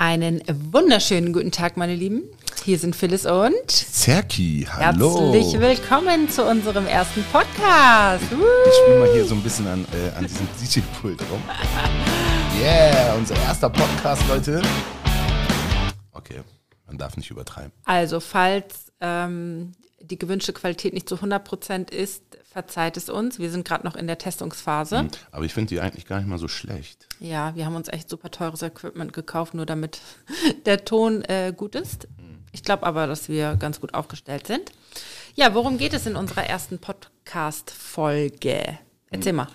Einen wunderschönen guten Tag, meine Lieben. Hier sind Phyllis und Zerki. Hallo. Herzlich willkommen zu unserem ersten Podcast. Ich spiele mal hier so ein bisschen an, äh, an diesem DJ-Pult rum. Yeah, unser erster Podcast, Leute. Okay, man darf nicht übertreiben. Also, falls ähm, die gewünschte Qualität nicht zu 100% ist, verzeiht es uns. Wir sind gerade noch in der Testungsphase. Mhm, aber ich finde die eigentlich gar nicht mal so schlecht. Ja, wir haben uns echt super teures Equipment gekauft, nur damit der Ton äh, gut ist. Ich glaube aber, dass wir ganz gut aufgestellt sind. Ja, worum geht es in unserer ersten Podcast-Folge? Erzähl mal.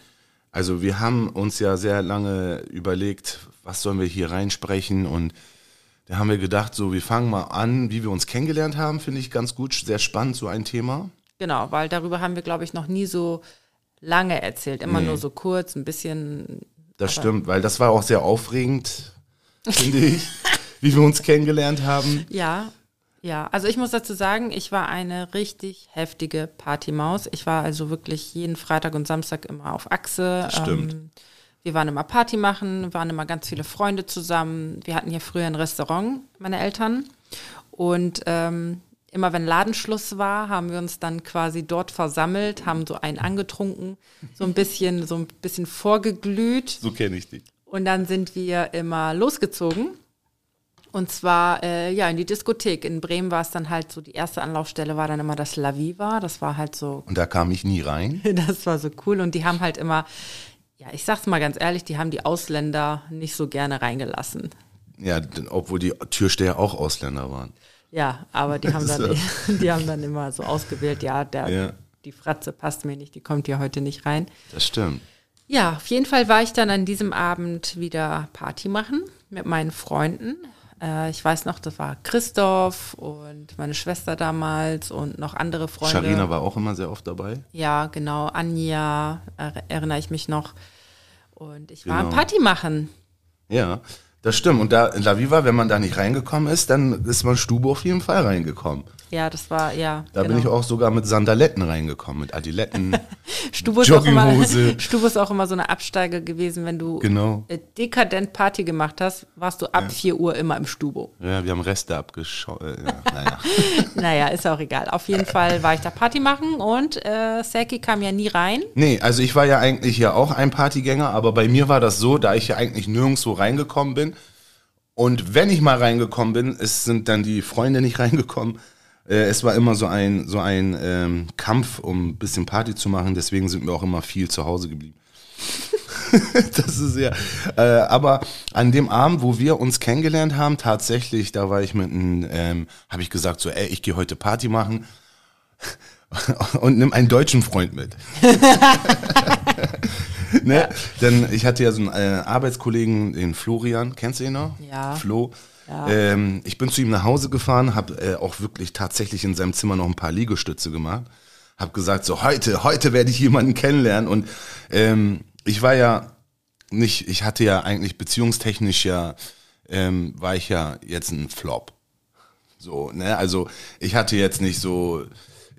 Also wir haben uns ja sehr lange überlegt, was sollen wir hier reinsprechen und da haben wir gedacht, so wir fangen mal an, wie wir uns kennengelernt haben, finde ich ganz gut, sehr spannend, so ein Thema. Genau, weil darüber haben wir, glaube ich, noch nie so lange erzählt. Immer Nee. nur so kurz, ein bisschen. Das stimmt, weil das war auch sehr aufregend, finde ich, wie wir uns kennengelernt haben. Ja, ja. Also ich muss dazu sagen, ich war eine richtig heftige Partymaus. Ich war also wirklich jeden Freitag und Samstag immer auf Achse. Stimmt. Ähm, wir waren immer Party machen, waren immer ganz viele Freunde zusammen. Wir hatten hier früher ein Restaurant, meine Eltern. Und ähm, immer wenn Ladenschluss war, haben wir uns dann quasi dort versammelt, haben so einen angetrunken, so ein bisschen, so ein bisschen vorgeglüht. So kenne ich dich. Und dann sind wir immer losgezogen. Und zwar äh, ja in die Diskothek. In Bremen war es dann halt so, die erste Anlaufstelle war dann immer das La Viva. Das war halt so, Und da kam ich nie rein. das war so cool. Und die haben halt immer, ja, ich sag's mal ganz ehrlich, die haben die Ausländer nicht so gerne reingelassen. Ja, obwohl die Türsteher auch Ausländer waren. Ja, aber die haben dann, die haben dann immer so ausgewählt, ja, der, Ja. die Fratze passt mir nicht, die kommt hier heute nicht rein. Das stimmt. Ja, auf jeden Fall war ich dann an diesem Abend wieder Party machen mit meinen Freunden. Äh, ich weiß noch, das war Christoph und meine Schwester damals und noch andere Freunde. Sharina war auch immer sehr oft dabei. Ja, genau. Anja, er, erinnere ich mich noch. Und ich war am Genau. Party machen. Ja, das stimmt. Und da in La Viva, wenn man da nicht reingekommen ist, dann ist man Stube auf jeden Fall reingekommen. Ja, das war, ja. Da bin ich auch sogar mit Sandaletten reingekommen, mit Adiletten. Stube ist, auch immer. Stube ist auch immer so eine Absteige gewesen, wenn du Genau. dekadent Party gemacht hast, warst du ab 4 Uhr immer im Stubo. ja, wir haben Reste abgeschaut. Äh, ja, naja. Naja, ist auch egal. Auf jeden Fall war ich da Party machen und äh, Seki kam ja nie rein. Nee, also ich war ja eigentlich ja auch ein Partygänger, aber bei mir war das so, da ich ja eigentlich nirgendwo reingekommen bin. Und wenn ich mal reingekommen bin, es sind dann die Freunde nicht reingekommen. Äh, es war immer so ein, so ein ähm, Kampf, um ein bisschen Party zu machen. Deswegen sind wir auch immer viel zu Hause geblieben. das ist ja. Äh, aber an dem Abend, wo wir uns kennengelernt haben, tatsächlich, da war ich mit einem, ähm, habe ich gesagt so, ey, ich gehe heute Party machen und nimm einen deutschen Freund mit. ne? Denn ich hatte ja so einen äh, Arbeitskollegen, den Florian, kennst du ihn noch? Ja. Flo. Ja. Ähm, ich bin zu ihm nach Hause gefahren, habe äh, auch wirklich tatsächlich in seinem Zimmer noch ein paar Liegestütze gemacht. Hab gesagt, so heute, heute werde ich jemanden kennenlernen. Und ähm, ich war ja nicht, ich hatte ja eigentlich beziehungstechnisch ja, ähm, war ich ja jetzt ein Flop. So, ne, also ich hatte jetzt nicht so,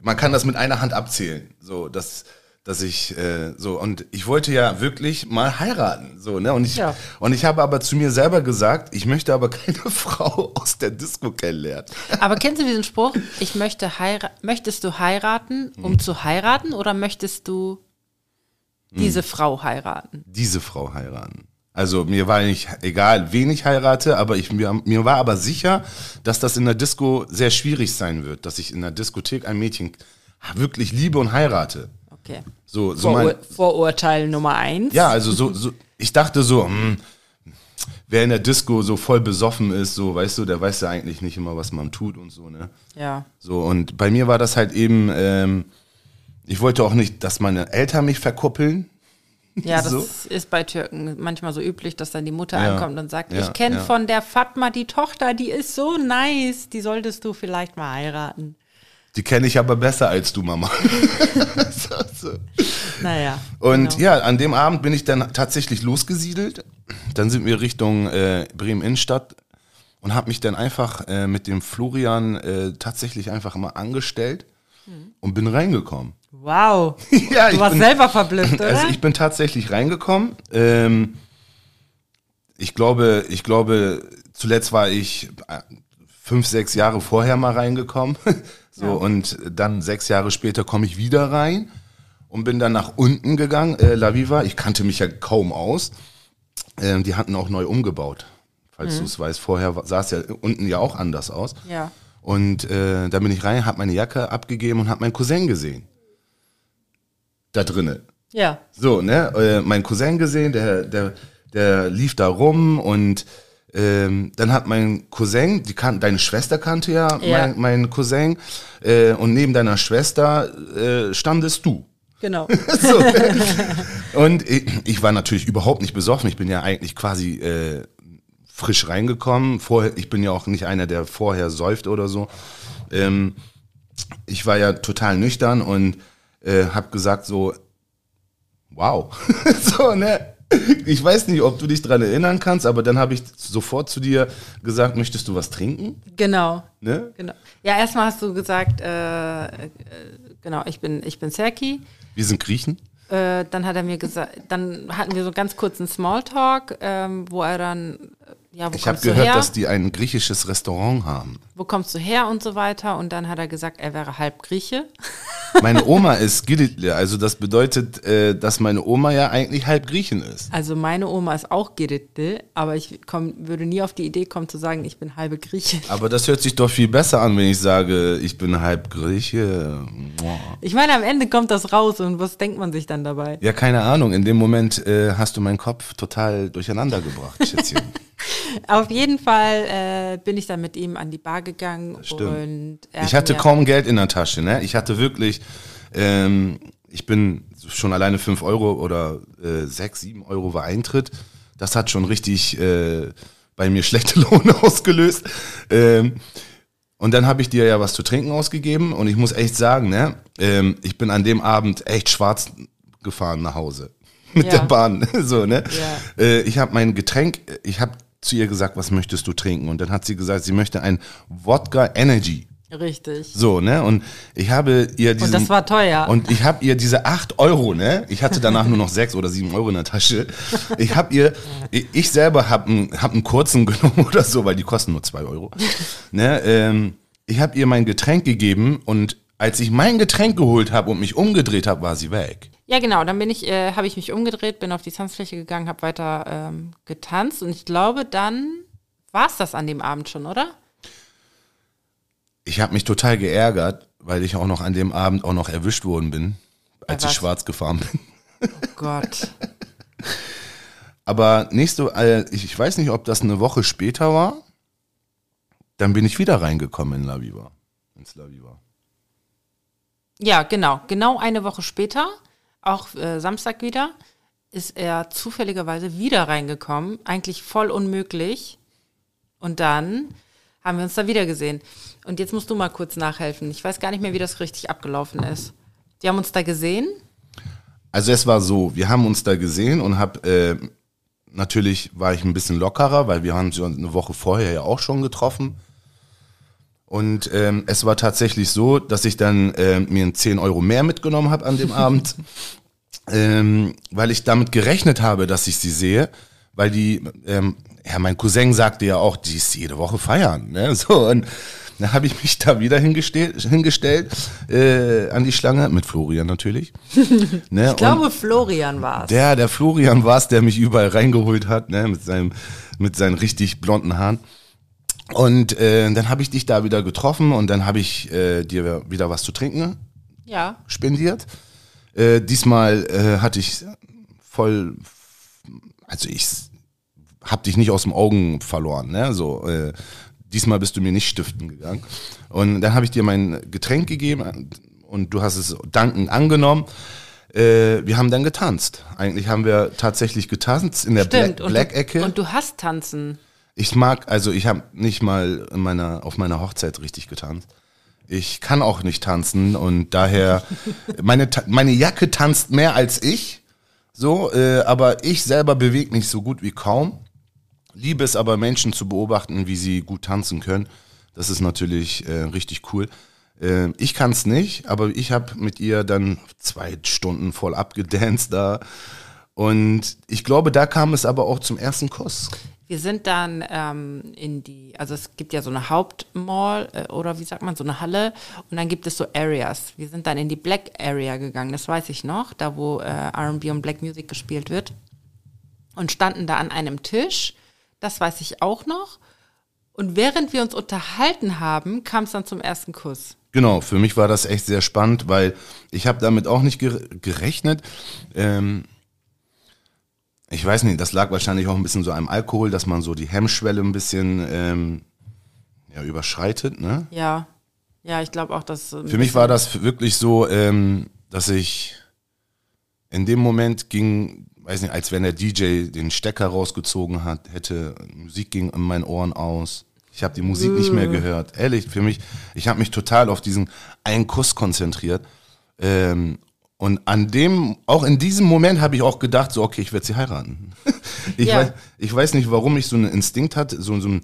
man kann das mit einer Hand abzählen, so, dass, dass ich, äh, so, und ich wollte ja wirklich mal heiraten, so, ne, und ich, Ja. und ich habe aber zu mir selber gesagt, ich möchte aber keine Frau aus der Disco kennenlernen. Aber kennst du diesen Spruch? Ich möchte heiraten. Möchtest du heiraten, um Hm. zu heiraten oder möchtest du diese Hm. Frau heiraten? Diese Frau heiraten. Also mir war nicht egal, wen ich heirate, aber ich, mir, mir war aber sicher, dass das in der Disco sehr schwierig sein wird, dass ich in der Diskothek ein Mädchen wirklich liebe und heirate. Okay. So, so mein, Vorur Vorurteil Nummer eins. Ja, also so, so ich dachte so, hm, wer in der Disco so voll besoffen ist, so, weißt du, der weiß ja eigentlich nicht immer, was man tut und so, ne? Ja. So, und bei mir war das halt eben, ähm, ich wollte auch nicht, dass meine Eltern mich verkuppeln. Ja, das So. ist bei Türken manchmal so üblich, dass dann die Mutter Ja. ankommt und sagt, Ja, ich kenne ja. von der Fatma die Tochter, die ist so nice, die solltest du vielleicht mal heiraten. Die kenne ich aber besser als du, Mama. so, so. Naja. Und genau. ja, an dem Abend bin ich dann tatsächlich losgesiedelt. Dann sind wir Richtung äh, Bremen Innenstadt und habe mich dann einfach äh, mit dem Florian äh, tatsächlich einfach mal angestellt und bin reingekommen. Wow. ja, Du warst selber verblüfft, oder? Also ich bin tatsächlich reingekommen. Ähm, ich glaube, ich glaube, zuletzt war ich äh, fünf, sechs Jahre vorher mal reingekommen. so, Ja. und dann sechs Jahre später komme ich wieder rein und bin dann nach unten gegangen, äh, La Viva. Ich kannte mich ja kaum aus. Ähm, die hatten auch neu umgebaut. Falls du es weißt, vorher sah es ja unten ja auch anders aus. Ja. Und äh, da bin ich rein, habe meine Jacke abgegeben und habe meinen Cousin gesehen. Da drinnen. Ja. So, ne? Äh, mein Cousin gesehen, der, der, der lief da rum und ähm, dann hat mein Cousin, die kan deine Schwester kannte ja, Ja. Mein, mein Cousin, äh, und neben deiner Schwester äh, standest du. Genau. So, und ich, ich war natürlich überhaupt nicht besoffen. Ich bin ja eigentlich quasi äh, frisch reingekommen. Vorher, ich bin ja auch nicht einer, der vorher säuft oder so. Ähm, ich war ja total nüchtern und äh, habe gesagt so, wow, so ne. Ich weiß nicht, ob du dich dran erinnern kannst, aber dann habe ich sofort zu dir gesagt, möchtest du was trinken? genau. Ne? Genau. Ja, erstmal hast du gesagt, äh, äh, genau, ich bin, ich bin Serki. Wir sind Griechen. Äh, dann hat er mir gesagt, dann hatten wir so ganz kurzen Smalltalk, ähm, wo er dann, ja, wo Ich habe gehört, her? dass die ein griechisches Restaurant haben. wo kommst du her und so weiter. Und dann hat er gesagt, er wäre halb Grieche. Meine Oma ist Gilitli, also das bedeutet, äh, dass meine Oma ja eigentlich halb Griechin ist. Also meine Oma ist auch Giritl, aber ich komm, würde nie auf die Idee kommen zu sagen, ich bin halbe Grieche. Aber das hört sich doch viel besser an, wenn ich sage, ich bin halb Grieche. Ich meine, am Ende kommt das raus und was denkt man sich dann dabei? Ja, keine Ahnung. In dem Moment äh, hast du meinen Kopf total durcheinander gebracht, Schätzchen. Auf jeden Fall äh, bin ich dann mit ihm an die Bar gegangen Stimmt. und er Ich hat hatte kaum Geld in der Tasche, ne? Ich hatte wirklich, ähm, ich bin schon alleine 5 Euro oder äh, 6, 7 Euro war Eintritt. Das hat schon richtig äh, bei mir schlechte Laune ausgelöst. Ähm, und dann habe ich dir ja was zu trinken ausgegeben und ich muss echt sagen, ne, ähm, ich bin an dem Abend echt schwarz gefahren nach Hause mit Ja. der Bahn, so ne. Ja. Äh, ich habe mein Getränk, ich habe zu ihr gesagt, was möchtest du trinken? Und dann hat sie gesagt, sie möchte ein Wodka Energy. Richtig. So, ne? Und ich habe ihr diesen. Und das war teuer. Und ich habe ihr diese 8 Euro, ne? Ich hatte danach nur noch 6 oder 7 Euro in der Tasche. Ich habe ihr, ich, selber habe einen, hab einen kurzen genommen oder so, weil die kosten nur 2 Euro. Ne? Ähm, ich habe ihr mein Getränk gegeben und als ich mein Getränk geholt habe und mich umgedreht habe, war sie weg. Ja, genau. Dann bin ich, äh, habe ich mich umgedreht, bin auf die Tanzfläche gegangen, habe weiter ähm, getanzt und ich glaube, dann war es das an dem Abend schon, oder? Ich habe mich total geärgert, weil ich auch noch an dem Abend auch noch erwischt worden bin, als ich schwarz gefahren bin. Oh Gott. Aber nächste, äh, ich, ich weiß nicht, ob das eine Woche später war. Dann bin ich wieder reingekommen in La Viva. Ins La Viva. Ja, genau. Genau eine Woche später, auch äh, Samstag wieder, ist er zufälligerweise wieder reingekommen. Eigentlich voll unmöglich. Und dann haben wir uns da wieder gesehen. Und jetzt musst du mal kurz nachhelfen. Ich weiß gar nicht mehr, wie das richtig abgelaufen ist. Die haben uns da gesehen. Also es war so, wir haben uns da gesehen und hab, äh, natürlich war ich ein bisschen lockerer, weil wir haben uns eine Woche vorher ja auch schon getroffen. Und ähm, es war tatsächlich so, dass ich dann äh, mir einen 10 Euro mehr mitgenommen habe an dem Abend, ähm, weil ich damit gerechnet habe, dass ich sie sehe, weil die, ähm, ja, mein Cousin sagte ja auch, die ist jede Woche feiern, ne? So und dann habe ich mich da wieder hingestellt, hingestellt äh, an die Schlange mit Florian natürlich. ne? Ich glaube, Florian war es. Der, der Florian war es, der mich überall reingeholt hat, ne, mit seinem, mit seinen richtig blonden Haaren. Und äh, dann habe ich dich da wieder getroffen und dann habe ich äh, dir wieder was zu trinken Ja. spendiert. Äh, diesmal äh, hatte ich voll, also ich hab dich nicht aus dem Augen verloren, ne? So, äh, diesmal bist du mir nicht stiften gegangen. Und dann habe ich dir mein Getränk gegeben und du hast es dankend angenommen. Äh, wir haben dann getanzt. Eigentlich haben wir tatsächlich getanzt in der Stimmt. Black- Black-Ecke. Und, du, und du hast tanzen. Ich mag, also ich habe nicht mal in meiner, auf meiner Hochzeit richtig getanzt. Ich kann auch nicht tanzen und daher, meine, meine Jacke tanzt mehr als ich, so, äh, aber ich selber bewege mich so gut wie kaum. Liebe es aber Menschen zu beobachten, wie sie gut tanzen können. Das ist natürlich äh, richtig cool. Äh, ich kann es nicht, aber ich habe mit ihr dann zwei Stunden voll abgedanced da. Und ich glaube, da kam es aber auch zum ersten Kuss. Wir sind dann ähm, in die, also es gibt ja so eine Hauptmall äh, oder wie sagt man, so eine Halle und dann gibt es so Areas. Wir sind dann in die Black Area gegangen, das weiß ich noch, da wo äh, RB und Black Music gespielt wird und standen da an einem Tisch, das weiß ich auch noch. Und während wir uns unterhalten haben, kam es dann zum ersten Kuss. Genau, für mich war das echt sehr spannend, weil ich habe damit auch nicht gerechnet. Ähm, ich weiß nicht, das lag wahrscheinlich auch ein bisschen so am Alkohol, dass man so die Hemmschwelle ein bisschen ähm, ja, überschreitet. Ne? Ja, ja, ich glaube auch, dass. Für mich war das wirklich so, ähm, dass ich in dem Moment ging, weiß nicht, als wenn der DJ den Stecker rausgezogen hat, hätte, Musik ging in meinen Ohren aus. Ich habe die Musik nicht mehr gehört. Ehrlich, für mich, ich habe mich total auf diesen einen Kuss konzentriert. Ähm, und an dem, auch in diesem Moment habe ich auch gedacht, so, okay, ich werde sie heiraten. ich, ja. weiß, ich weiß nicht, warum ich so einen Instinkt hatte, so, so, ein,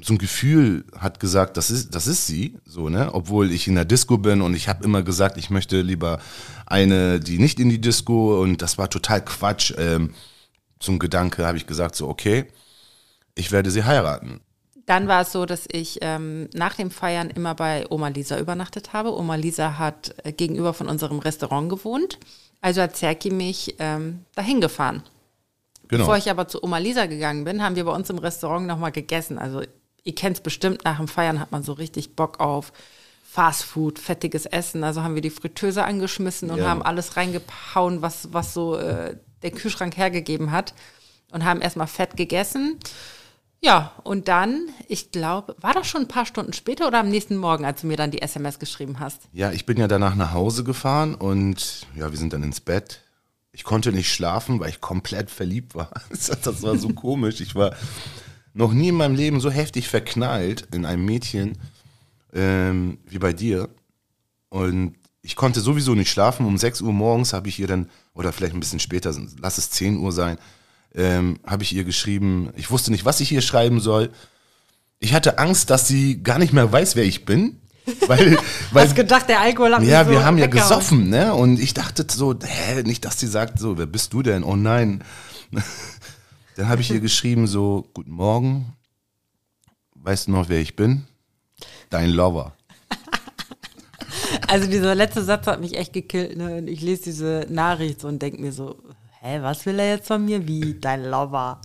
so ein Gefühl hat gesagt, das ist, das ist sie, so, ne? Obwohl ich in der Disco bin und ich habe immer gesagt, ich möchte lieber eine, die nicht in die Disco und das war total Quatsch. Ähm, zum Gedanke habe ich gesagt, so, okay, ich werde sie heiraten. Dann war es so, dass ich ähm, nach dem Feiern immer bei Oma Lisa übernachtet habe. Oma Lisa hat äh, gegenüber von unserem Restaurant gewohnt. Also hat Zerki mich ähm, dahin gefahren. Genau. Bevor ich aber zu Oma Lisa gegangen bin, haben wir bei uns im Restaurant nochmal gegessen. Also ihr kennt es bestimmt, nach dem Feiern hat man so richtig Bock auf Fastfood, fettiges Essen. Also haben wir die Fritteuse angeschmissen und ja. haben alles reingehauen, was, was so äh, der Kühlschrank hergegeben hat. Und haben erstmal fett gegessen. Ja, und dann, ich glaube, war das schon ein paar Stunden später oder am nächsten Morgen, als du mir dann die SMS geschrieben hast? Ja, ich bin ja danach nach Hause gefahren und ja, wir sind dann ins Bett. Ich konnte nicht schlafen, weil ich komplett verliebt war. Das war so komisch. Ich war noch nie in meinem Leben so heftig verknallt in einem Mädchen ähm, wie bei dir. Und ich konnte sowieso nicht schlafen. Um 6 Uhr morgens habe ich ihr dann, oder vielleicht ein bisschen später, lass es 10 Uhr sein, ähm, habe ich ihr geschrieben, ich wusste nicht, was ich ihr schreiben soll. Ich hatte Angst, dass sie gar nicht mehr weiß, wer ich bin. Weil, weil Hast gedacht, der Alkohol hat Ja, so wir haben ja gesoffen, ne? Und ich dachte so, hä, nicht, dass sie sagt, so, wer bist du denn? Oh nein. Dann habe ich ihr geschrieben, so, guten Morgen. Weißt du noch, wer ich bin? Dein Lover. Also dieser letzte Satz hat mich echt gekillt, ne? Und ich lese diese Nachricht und denke mir so, hä, was will er jetzt von mir? Wie, dein Lover?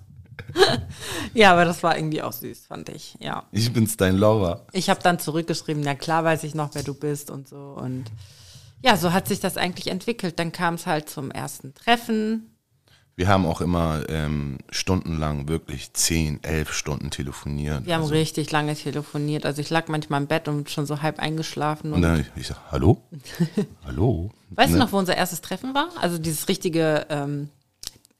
ja, aber das war irgendwie auch süß, fand ich, ja. Ich bin's, dein Lover. Ich habe dann zurückgeschrieben, ja klar weiß ich noch, wer du bist und so. Und ja, so hat sich das eigentlich entwickelt. Dann kam es halt zum ersten Treffen. Wir haben auch immer ähm, stundenlang, wirklich zehn, elf Stunden telefoniert. Wir haben also, richtig lange telefoniert. Also ich lag manchmal im Bett und schon so halb eingeschlafen. Und, und dann ich, ich sag, hallo? hallo? Weißt ne? du noch, wo unser erstes Treffen war? Also dieses richtige, ähm,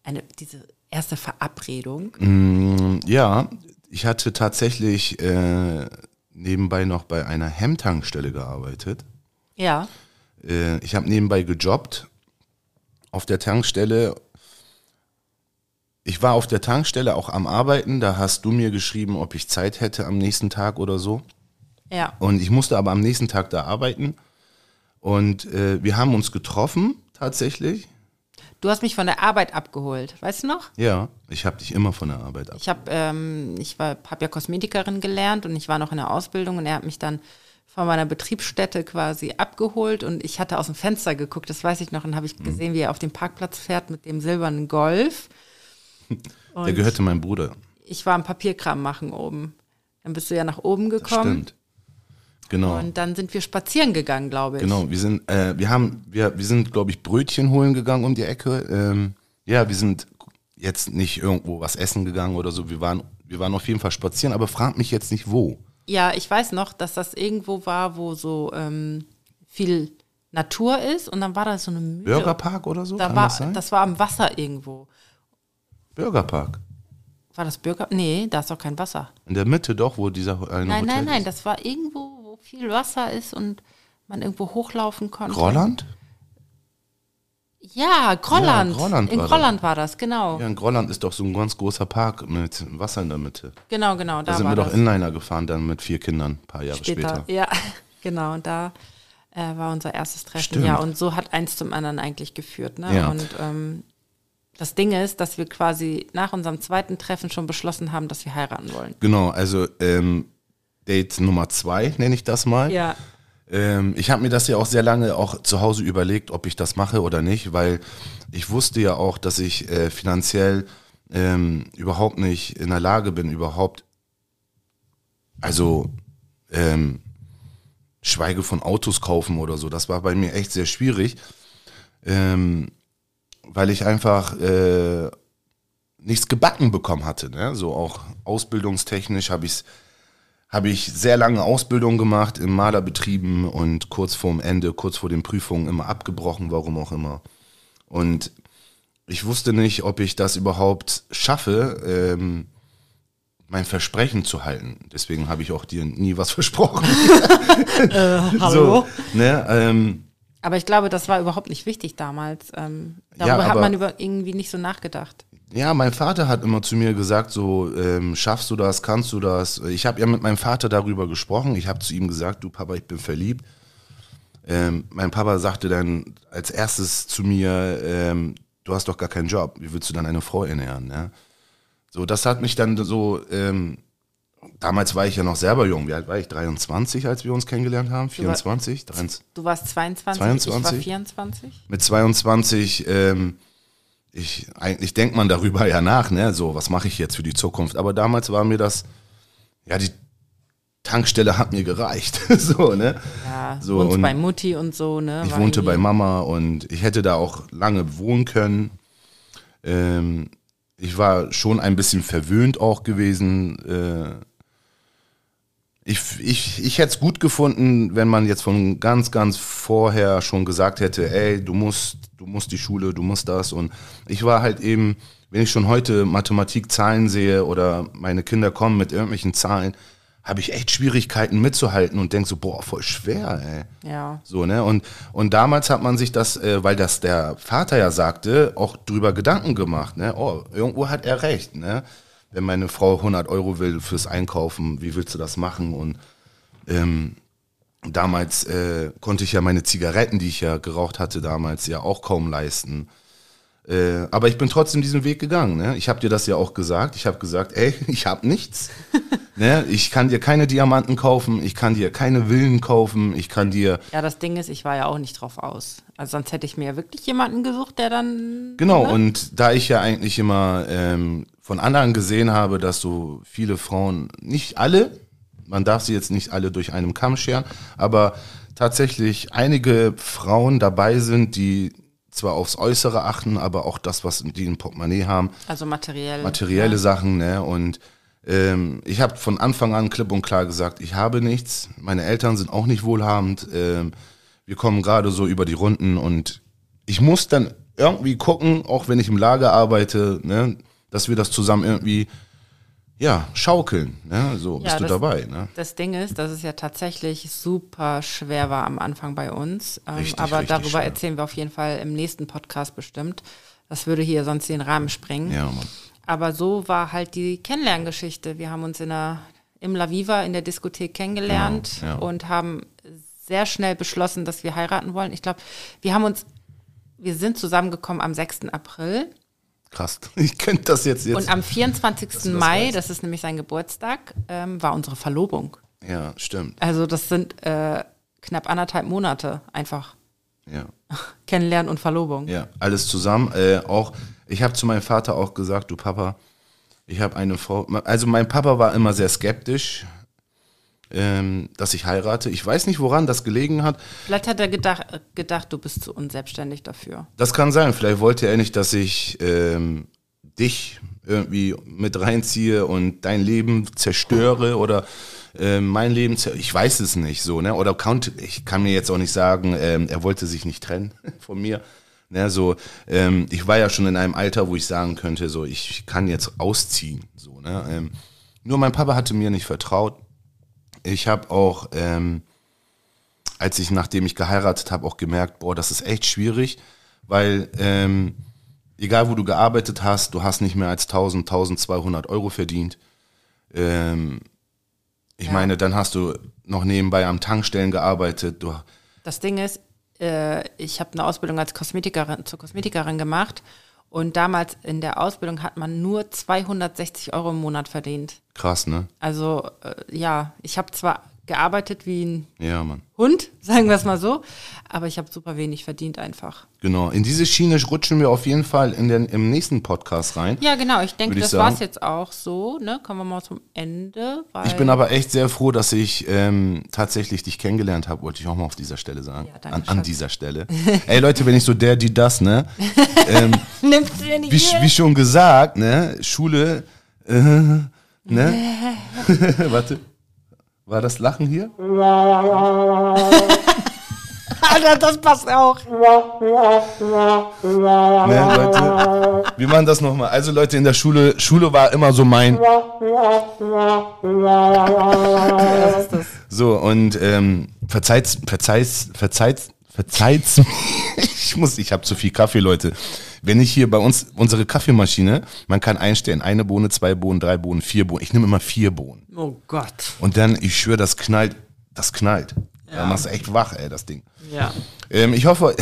eine, diese erste Verabredung. Mm, ja, ich hatte tatsächlich äh, nebenbei noch bei einer Hemdtankstelle gearbeitet. Ja. Äh, ich habe nebenbei gejobbt auf der Tankstelle ich war auf der Tankstelle auch am Arbeiten, da hast du mir geschrieben, ob ich Zeit hätte am nächsten Tag oder so. Ja. Und ich musste aber am nächsten Tag da arbeiten. Und äh, wir haben uns getroffen, tatsächlich. Du hast mich von der Arbeit abgeholt, weißt du noch? Ja, ich habe dich immer von der Arbeit abgeholt. Ich habe ähm, ich hab ja Kosmetikerin gelernt und ich war noch in der Ausbildung und er hat mich dann von meiner Betriebsstätte quasi abgeholt und ich hatte aus dem Fenster geguckt, das weiß ich noch, und habe ich mhm. gesehen, wie er auf dem Parkplatz fährt mit dem silbernen Golf. Und Der gehörte meinem Bruder. Ich war am Papierkram machen oben. Dann bist du ja nach oben gekommen. Stimmt. Genau. Und dann sind wir spazieren gegangen, glaube ich. Genau, wir sind, äh, wir haben, wir, wir sind, glaube ich, Brötchen holen gegangen um die Ecke. Ähm, ja, wir sind jetzt nicht irgendwo was essen gegangen oder so. Wir waren, wir waren auf jeden Fall spazieren, aber frag mich jetzt nicht wo. Ja, ich weiß noch, dass das irgendwo war, wo so ähm, viel Natur ist und dann war da so eine Mühle. Bürgerpark oder so? Da war, das, das war am Wasser irgendwo. Bürgerpark. War das Bürger? Nee, da ist doch kein Wasser. In der Mitte doch, wo dieser eine Nein, Hotel nein, nein, ist. das war irgendwo, wo viel Wasser ist und man irgendwo hochlaufen konnte. Grolland? Ja, Grolland. Ja, Grolland in war Grolland das. war das, genau. Ja, in Grolland ist doch so ein ganz großer Park mit Wasser in der Mitte. Genau, genau. Da, da sind wir das. doch Inliner gefahren dann mit vier Kindern, ein paar Jahre später. später. Ja, genau. Und da äh, war unser erstes Treffen. Stimmt. Ja, und so hat eins zum anderen eigentlich geführt. Ne? Ja. Und ähm, das Ding ist, dass wir quasi nach unserem zweiten Treffen schon beschlossen haben, dass wir heiraten wollen. Genau, also ähm, Date Nummer zwei nenne ich das mal. Ja. Ähm, ich habe mir das ja auch sehr lange auch zu Hause überlegt, ob ich das mache oder nicht, weil ich wusste ja auch, dass ich äh, finanziell ähm, überhaupt nicht in der Lage bin, überhaupt, also ähm, schweige von Autos kaufen oder so. Das war bei mir echt sehr schwierig, ähm, weil ich einfach äh, nichts gebacken bekommen hatte. Ne? So auch ausbildungstechnisch habe ich habe ich sehr lange Ausbildung gemacht in Malerbetrieben und kurz vorm Ende, kurz vor den Prüfungen immer abgebrochen, warum auch immer. Und ich wusste nicht, ob ich das überhaupt schaffe, ähm, mein Versprechen zu halten. Deswegen habe ich auch dir nie was versprochen. äh, hallo? So, ne, ähm, aber ich glaube, das war überhaupt nicht wichtig damals. Ähm, Ja, darüber hat aber- man über irgendwie nicht so nachgedacht. Ja, mein Vater hat immer zu mir gesagt, so, ähm, schaffst du das, kannst du das? Ich habe ja mit meinem Vater darüber gesprochen. Ich habe zu ihm gesagt, du Papa, ich bin verliebt. Ähm, mein Papa sagte dann als erstes zu mir, ähm, du hast doch gar keinen Job, wie willst du dann eine Frau ernähren? Ja? So, das hat mich dann so, ähm, damals war ich ja noch selber jung. Wie alt war ich? 23, als wir uns kennengelernt haben? 24? 23? Du warst 22, ich war 22? 24. mit 22, ähm, ich, eigentlich denkt man darüber ja nach, ne? So, was mache ich jetzt für die Zukunft? Aber damals war mir das, ja, die Tankstelle hat mir gereicht. so, ne? Ja, So, und bei Mutti und so, ne? Ich War wohnte bei Mama und ich hätte da auch lange wohnen können. Ähm, ich war schon ein bisschen verwöhnt auch gewesen. Äh, ich, ich, ich hätte es gut gefunden, wenn man jetzt von ganz, ganz vorher schon gesagt hätte, ey, du musst, du musst die Schule, du musst das. Und ich war halt eben, wenn ich schon heute Mathematik, Zahlen sehe oder meine Kinder kommen mit irgendwelchen Zahlen, habe ich echt Schwierigkeiten mitzuhalten und denke so, boah, voll schwer, ey. Ja. So, ne? Und, und damals hat man sich das, äh, weil das der Vater ja sagte, auch drüber Gedanken gemacht, ne? Oh, irgendwo hat er recht, ne? Wenn meine Frau 100 Euro will fürs Einkaufen, wie willst du das machen? Und ähm, damals äh, konnte ich ja meine Zigaretten, die ich ja geraucht hatte damals, ja auch kaum leisten. Äh, aber ich bin trotzdem diesen Weg gegangen. Ne? Ich habe dir das ja auch gesagt. Ich habe gesagt, ey, ich habe nichts. ne? Ich kann dir keine Diamanten kaufen, ich kann dir keine Villen kaufen, ich kann dir Ja, das Ding ist, ich war ja auch nicht drauf aus. Also sonst hätte ich mir ja wirklich jemanden gesucht, der dann. Genau, Ne? und da ich ja eigentlich immer ähm, von anderen gesehen habe, dass so viele Frauen, nicht alle, man darf sie jetzt nicht alle durch einen Kamm scheren, aber tatsächlich einige Frauen dabei sind, die zwar aufs Äußere achten, aber auch das, was die im Portemonnaie haben, Also materiell. materielle Sachen, ne? Und ähm, ich habe von Anfang an klipp und klar gesagt, ich habe nichts. Meine Eltern sind auch nicht wohlhabend. Ähm, wir kommen gerade so über die Runden und ich muss dann irgendwie gucken, auch wenn ich im Lager arbeite, ne, dass wir das zusammen irgendwie ja schaukeln. Ne? So Ja, bist du das- dabei. Ne? Das Ding ist, dass es ja tatsächlich super schwer war am Anfang bei uns. Ähm, Richtig, aber richtig darüber schwer. erzählen wir auf jeden Fall im nächsten Podcast bestimmt. Das würde hier sonst den Rahmen sprengen. Ja, Mann. Aber so war halt die Kennenlerngeschichte. Wir haben uns in der, im La Viva in der Diskothek kennengelernt Genau, ja. und haben sehr schnell beschlossen, dass wir heiraten wollen. Ich glaube, wir haben uns, wir sind zusammengekommen am 6. April Krass. Ich könnte das jetzt jetzt. und am 24. du das Mai, das ist nämlich sein Geburtstag, ähm, war unsere Verlobung. ja, stimmt. Also das sind äh, knapp anderthalb Monate einfach Ja. kennenlernen und Verlobung. Ja, alles zusammen. Äh, auch, ich habe zu meinem Vater auch gesagt, du Papa, ich habe eine Frau. Also mein Papa war immer sehr skeptisch, ähm, dass ich heirate. Ich weiß nicht, woran das gelegen hat. Vielleicht hat er gedacht, äh, gedacht, du bist zu unselbstständig dafür. Das kann sein. Vielleicht wollte er nicht, dass ich ähm, dich irgendwie mit reinziehe und dein Leben zerstöre oder ähm, mein Leben, ich weiß es nicht so, ne? Oder konnte, ich kann mir jetzt auch nicht sagen, ähm, er wollte sich nicht trennen von mir. Ne, so, ähm, ich war ja schon in einem Alter, wo ich sagen könnte, so, ich kann jetzt ausziehen. So, ne? ähm, nur mein Papa hatte mir nicht vertraut. Ich habe auch, ähm, als ich, nachdem ich geheiratet habe, auch gemerkt, boah, das ist echt schwierig, weil ähm, egal wo du gearbeitet hast, du hast nicht mehr als 1000, 1200 Euro verdient. Ähm, ich Ja. meine, dann hast du noch nebenbei am Tankstellen gearbeitet. Du, Das Ding ist, äh, ich habe eine Ausbildung als Kosmetikerin zur Kosmetikerin gemacht Und damals in der Ausbildung hat man nur 260 Euro im Monat verdient. Krass, ne? Also äh, ja, ich habe zwar gearbeitet wie ein Ja. Hund, sagen wir es mal so, aber ich habe super wenig verdient einfach. Genau. In diese Schiene rutschen wir auf jeden Fall in den, im nächsten Podcast rein. Ja, genau. Ich denke, das war es jetzt auch so. Ne? Kommen wir mal zum Ende. Ich bin aber echt sehr froh, dass ich ähm, tatsächlich dich kennengelernt habe, wollte ich auch mal auf dieser Stelle sagen. Ja, danke an, an dieser Stelle. Ey Leute, wenn ich so der, die, das, ne? Nimmst du nicht Wie, wie schon gesagt, ne? Schule, äh, ne? Warte. War das Lachen hier? Alter, das passt auch. Ne, Leute. Wir machen das nochmal. Also Leute, in der Schule, Schule war immer so mein. So, und ähm, verzeiht's, verzeiht's, verzeiht's, verzeiht's. Ich muss, ich habe zu viel Kaffee, Leute. Wenn ich hier bei uns, unsere Kaffeemaschine, man kann einstellen, eine Bohne, zwei Bohnen, drei Bohnen, vier Bohnen. Ich nehme immer vier Bohnen. Oh Gott. Und dann, ich schwöre, das knallt, das knallt. Da machst du echt wach, ey, das Ding. Ja. Ähm, ich hoffe,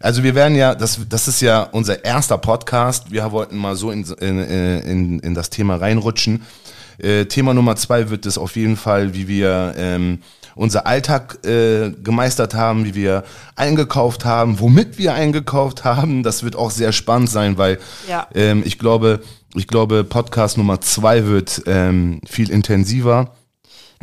also wir werden ja, das, das ist ja unser erster Podcast. Wir wollten mal so in, in, in, in das Thema reinrutschen. Äh, Thema Nummer zwei wird es auf jeden Fall, wie wir ähm, unser Alltag äh, gemeistert haben, wie wir eingekauft haben, womit wir eingekauft haben. Das wird auch sehr spannend sein, weil Ja. ähm, ich glaube, ich glaube, Podcast Nummer zwei wird ähm, viel intensiver.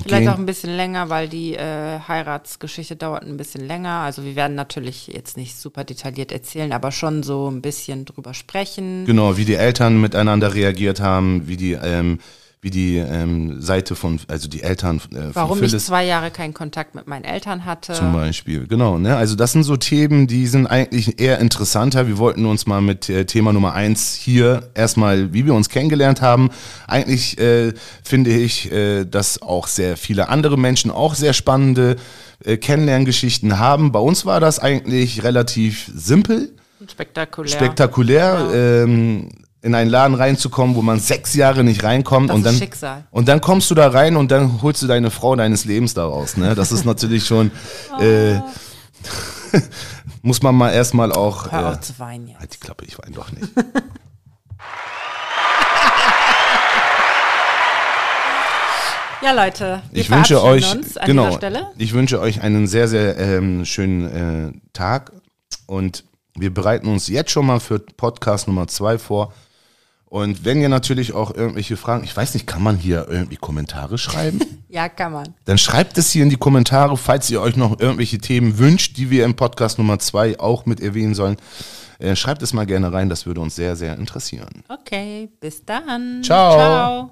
Vielleicht gehen. auch ein bisschen länger, weil die äh, Heiratsgeschichte dauert ein bisschen länger. Also wir werden natürlich jetzt nicht super detailliert erzählen, aber schon so ein bisschen drüber sprechen. Genau, wie die Eltern miteinander reagiert haben, wie die, ähm, wie die ähm, Seite von, also die Eltern äh, von Warum ich zwei Jahre keinen Kontakt mit meinen Eltern hatte. zum Beispiel. Genau, ne? Also das sind so Themen, die sind eigentlich eher interessanter. Wir wollten uns mal mit äh, Thema Nummer eins hier erstmal, wie wir uns kennengelernt haben. Eigentlich äh, finde ich, äh, dass auch sehr viele andere Menschen auch sehr spannende äh, Kennenlerngeschichten haben. Bei uns war das eigentlich relativ simpel Spektakulär. spektakulär, ähm, in einen Laden reinzukommen, wo man sechs Jahre nicht reinkommt Das und ist dann Schicksal. und dann kommst du da rein und dann holst du deine Frau deines Lebens daraus. Ne? Das ist natürlich schon äh, muss man mal erstmal auch Hör äh, auf zu weinen jetzt. halt die Klappe, ich weine doch nicht. Ja, Leute, wir Ich wünsche euch uns an genau, dieser Stelle. ich wünsche euch einen sehr sehr ähm, schönen äh, Tag und wir bereiten uns jetzt schon mal für Podcast Nummer zwei vor. Und wenn ihr natürlich auch irgendwelche Fragen, ich weiß nicht, kann man hier irgendwie Kommentare schreiben? Ja, kann man. Dann schreibt es hier in die Kommentare, falls ihr euch noch irgendwelche Themen wünscht, die wir im Podcast Nummer zwei auch mit erwähnen sollen. Äh, schreibt es mal gerne rein, das würde uns sehr, sehr interessieren. Okay, bis dann. Ciao. Ciao.